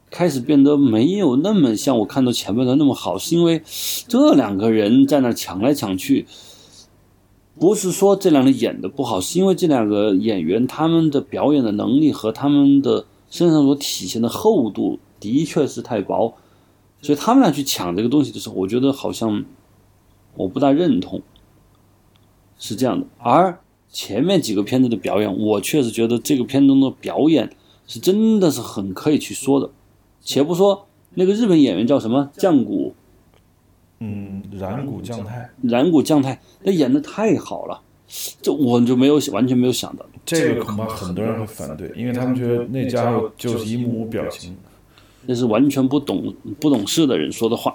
开始变得没有那么像我看到前半段那么好，是因为这两个人在那抢来抢去，不是说这两个人演的不好，是因为这两个演员他们的表演的能力和他们的身上所体现的厚度的确是太薄，所以他们俩去抢这个东西的时候，我觉得好像我不大认同。是这样的，而前面几个片子的表演，我确实觉得这个片中的表演是真的是很可以去说的。且不说那个日本演员叫什么降谷，嗯，染谷将太，染谷将太，那演的太好了，这我就没有完全没有想到。这个恐怕很多人会反对，因为他们觉得那家伙就是一幕无表情，那是完全不懂不懂事的人说的话。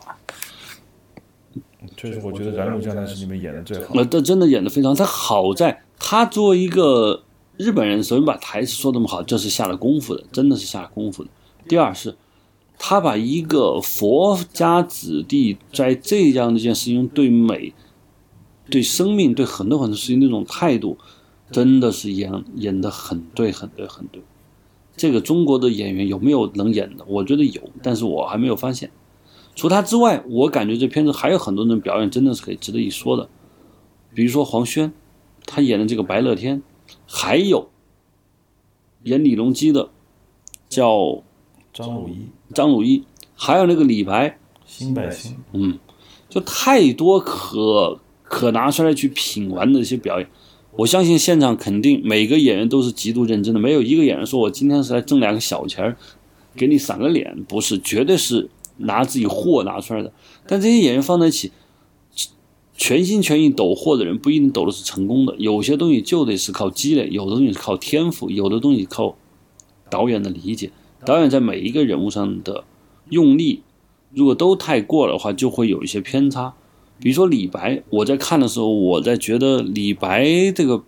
确实，我觉得燃炉将太是你们演的最好。呃，这真的演的非常，他好在他作为一个日本人，首先把台词说那么好，这是下了功夫的，真的是下了功夫的。第二是，他把一个佛家子弟在这样的一件事情对美、对生命、对很多很多事情那种态度，真的是演演的很对，很对，很对。这个中国的演员有没有能演的？我觉得有，但是我还没有发现。除他之外，我感觉这片子还有很多人表演真的是可以值得一说的，比如说黄轩，他演的这个白乐天，还有演李隆基的叫张鲁一，张鲁一，还有那个李白，辛柏青，嗯，就太多可可拿出来去品玩的一些表演。我相信现场肯定每个演员都是极度认真的，没有一个演员说我今天是来挣两个小钱儿，给你赏个脸，不是，绝对是。拿自己货拿出来的，但这些演员放在一起，全心全意抖货的人不一定抖的是成功的。有些东西就得是靠积累，有的东西是靠天赋，有的东西靠导演的理解。导演在每一个人物上的用力，如果都太过了的话，就会有一些偏差。比如说李白，我在看的时候，我在觉得李白这个，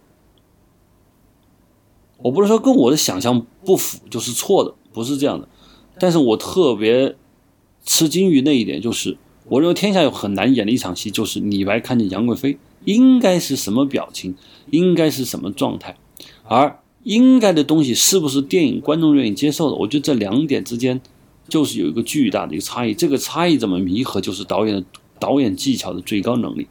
我不是说跟我的想象不符就是错的，不是这样的，但是我特别。吃惊于那一点，就是我认为天下有很难演的一场戏，就是李白看见杨贵妃应该是什么表情，应该是什么状态，而应该的东西是不是电影观众愿意接受的？我觉得这两点之间就是有一个巨大的一个差异。这个差异怎么弥合，就是导演的导演技巧的最高能力。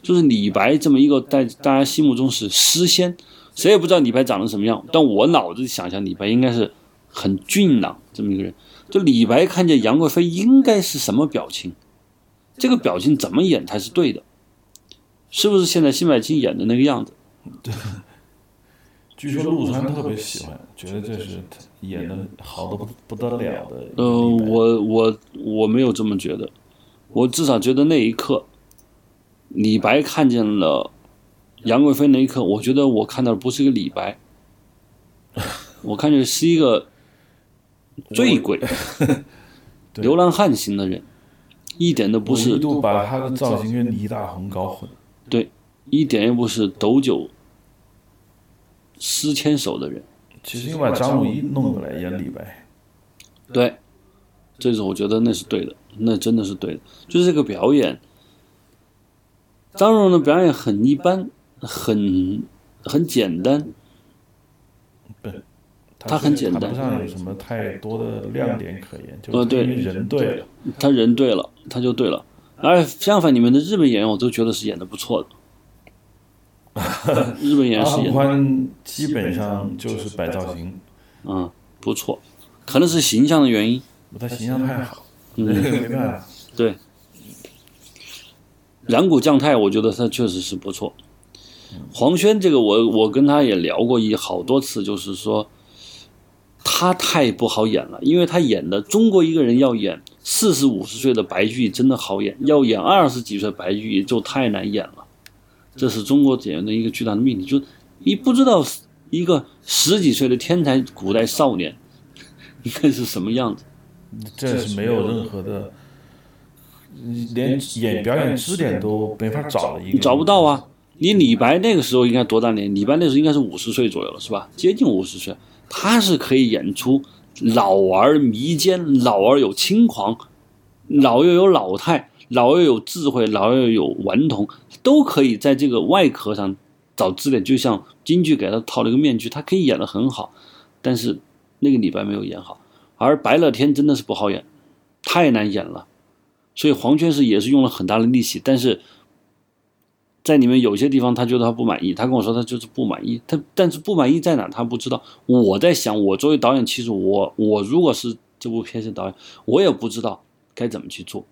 就是李白这么一个在大家心目中是诗仙，谁也不知道李白长得什么样，但我脑子里想象李白应该是很俊朗这么一个人。就李白看见杨贵妃应该是什么表情？这个表情怎么演才是对的？是不是现在辛柏青演的那个样子？对。据说陆川特别喜欢，觉得这是演的好的不不得了的。呃，我我我没有这么觉得，我至少觉得那一刻，李白看见了杨贵妃那一刻，我觉得我看到的不是一个李白，*laughs* 我看见是一个。醉鬼，*laughs* 流浪汉型的人，一点都不是。一度把他的造型跟李大红搞混。对，一点也不是斗酒诗千首的人。其实应该把张鲁一弄过来演李白。对，这是我觉得那是对的，那真的是对的。就是这个表演，张荣的表演很一般，很很简单。他很简单，谈不上有什么太多的亮点可言。呃，对，人对了，他人对了，他就对了。而相反，你们的日本演员我都觉得是演的不错的。*laughs* 日本演员是演，宽基本上就是摆造型，嗯，不错，可能是形象的原因。他形象太好，嗯 *laughs* 没办法。*laughs* 对，染谷将太，我觉得他确实是不错。黄轩这个我我跟他也聊过一好多次，就是说他太不好演了，因为他演的中国一个人要演四十五十岁的白居易真的好演，要演二十几岁白居易就太难演了。这是中国演员的一个巨大的命题，就你不知道一个十几岁的天才古代少年应该是什么样子。这是没有任何的，连演表演支点都没法找的一个。找不到啊！你李白那个时候应该多大年？李白那时候应该是五十岁左右了，是吧？接近五十岁，他是可以演出老而弥坚，老而有轻狂，老又有老态，老又有智慧，老又有顽童，都可以在这个外壳上找支点。就像京剧给他套了一个面具，他可以演得很好，但是那个李白没有演好，而白乐天真的是不好演，太难演了。所以黄轩是也是用了很大的力气，但是在里面有些地方他觉得他不满意，他跟我说他就是不满意，他但是不满意在哪他不知道。我在想，我作为导演，其实我我如果是这部片子导演，我也不知道该怎么去做。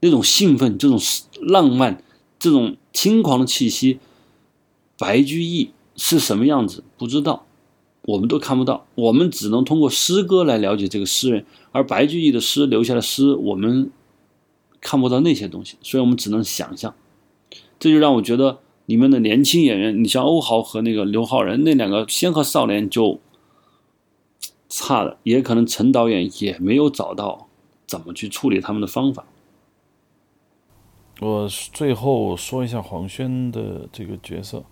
那种兴奋、这种浪漫、这种轻狂的气息，白居易是什么样子不知道，我们都看不到，我们只能通过诗歌来了解这个诗人，而白居易的诗留下的诗，我们看不到那些东西，所以我们只能想象。这就让我觉得里面的年轻演员，你像欧豪和那个刘昊然那两个仙鹤少年就差了，也可能陈导演也没有找到怎么去处理他们的方法。我最后说一下黄轩的这个角色，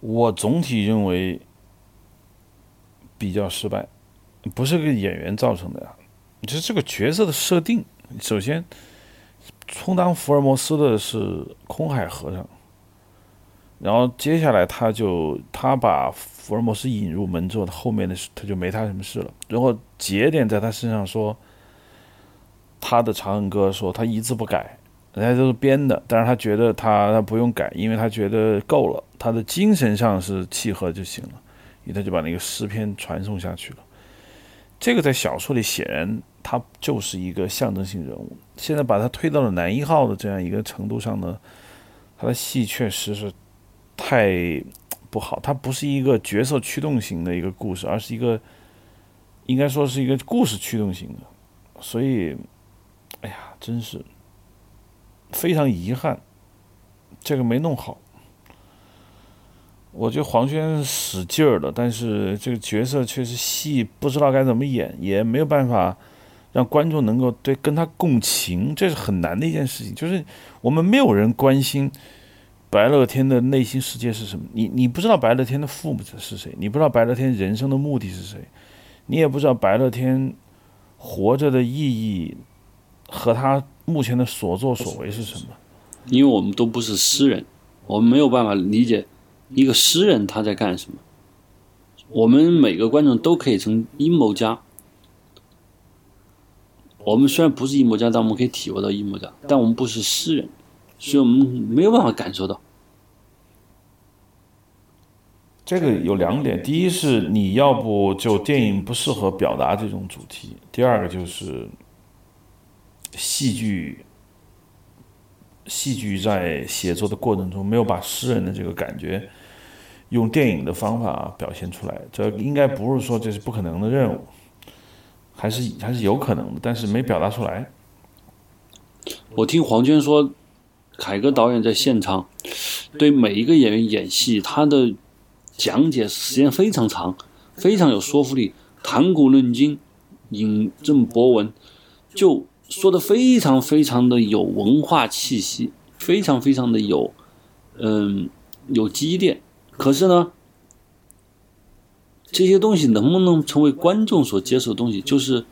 我总体认为比较失败，不是个演员造成的呀，就是这个角色的设定。首先，充当福尔摩斯的是空海和尚，然后接下来他就他把福尔摩斯引入门之后，后面的事他就没他什么事了。然后节点在他身上说，他的《长恨歌》说他一字不改。人家都是编的，但是他觉得他他不用改，因为他觉得够了，他的精神上是契合就行了，他就把那个诗篇传送下去了。这个在小说里显然他就是一个象征性人物，现在把他推到了男一号的这样一个程度上呢，他的戏确实是太不好，他不是一个角色驱动型的一个故事，而是一个应该说是一个故事驱动型的，所以，哎呀，真是。非常遗憾，这个没弄好。我觉得黄轩使劲儿了，但是这个角色确实戏不知道该怎么演，也没有办法让观众能够对跟他共情，这是很难的一件事情。就是我们没有人关心白乐天的内心世界是什么，你你不知道白乐天的父母是谁，你不知道白乐天人生的目的是谁，你也不知道白乐天活着的意义和他。目前的所作所为是什么？因为我们都不是诗人，我们没有办法理解一个诗人他在干什么。我们每个观众都可以成阴谋家。我们虽然不是阴谋家，但我们可以体会到阴谋家。但我们不是诗人，所以我们没有办法感受到。这个有两点：第一是你要不就电影不适合表达这种主题；第二个就是。戏剧，戏剧在写作的过程中没有把诗人的这个感觉用电影的方法表现出来，这应该不是说这是不可能的任务，还是还是有可能的，但是没表达出来。我听黄娟说，凯歌导演在现场对每一个演员演戏，他的讲解时间非常长，非常有说服力，谈古论今，引证博文，就。说的非常非常的有文化气息，非常非常的有，嗯，有积淀。可是呢，这些东西能不能成为观众所接受的东西，就是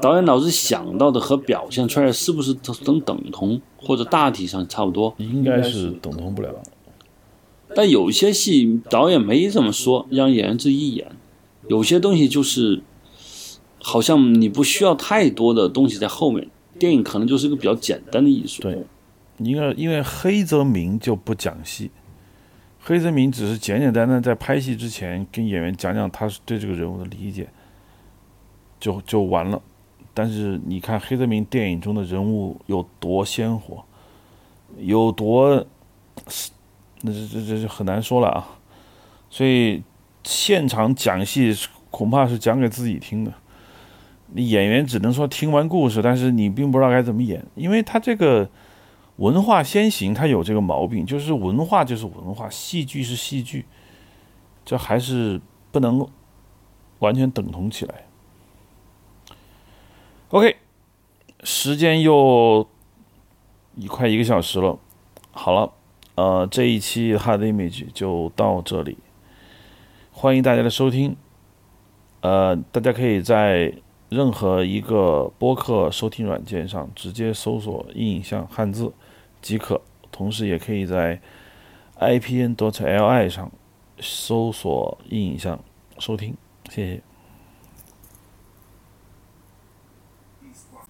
导演脑子想到的和表现出来是不是能等同，或者大体上差不多？应该是等同不了。但有些戏导演没这么说，让演员自己演。有些东西就是。好像你不需要太多的东西在后面，电影可能就是一个比较简单的艺术。对，因为因为黑泽明就不讲戏，黑泽明只是简简单单在拍戏之前跟演员讲讲他是对这个人物的理解，就就完了。但是你看黑泽明电影中的人物有多鲜活，有多，那这这这就很难说了啊。所以现场讲戏恐怕是讲给自己听的，演员只能说听完故事，但是你并不知道该怎么演，因为他这个文化先行，它有这个毛病，就是文化就是文化，戏剧是戏剧，这还是不能完全等同起来。OK，时间又一快一个小时了，好了，呃，这一期 Hard Image 就到这里。欢迎大家的收听，呃，大家可以在任何一个播客收听软件上直接搜索“印象汉字”即可，同时也可以在 IPN.DOT.LI 上搜索“印象”收听，谢谢。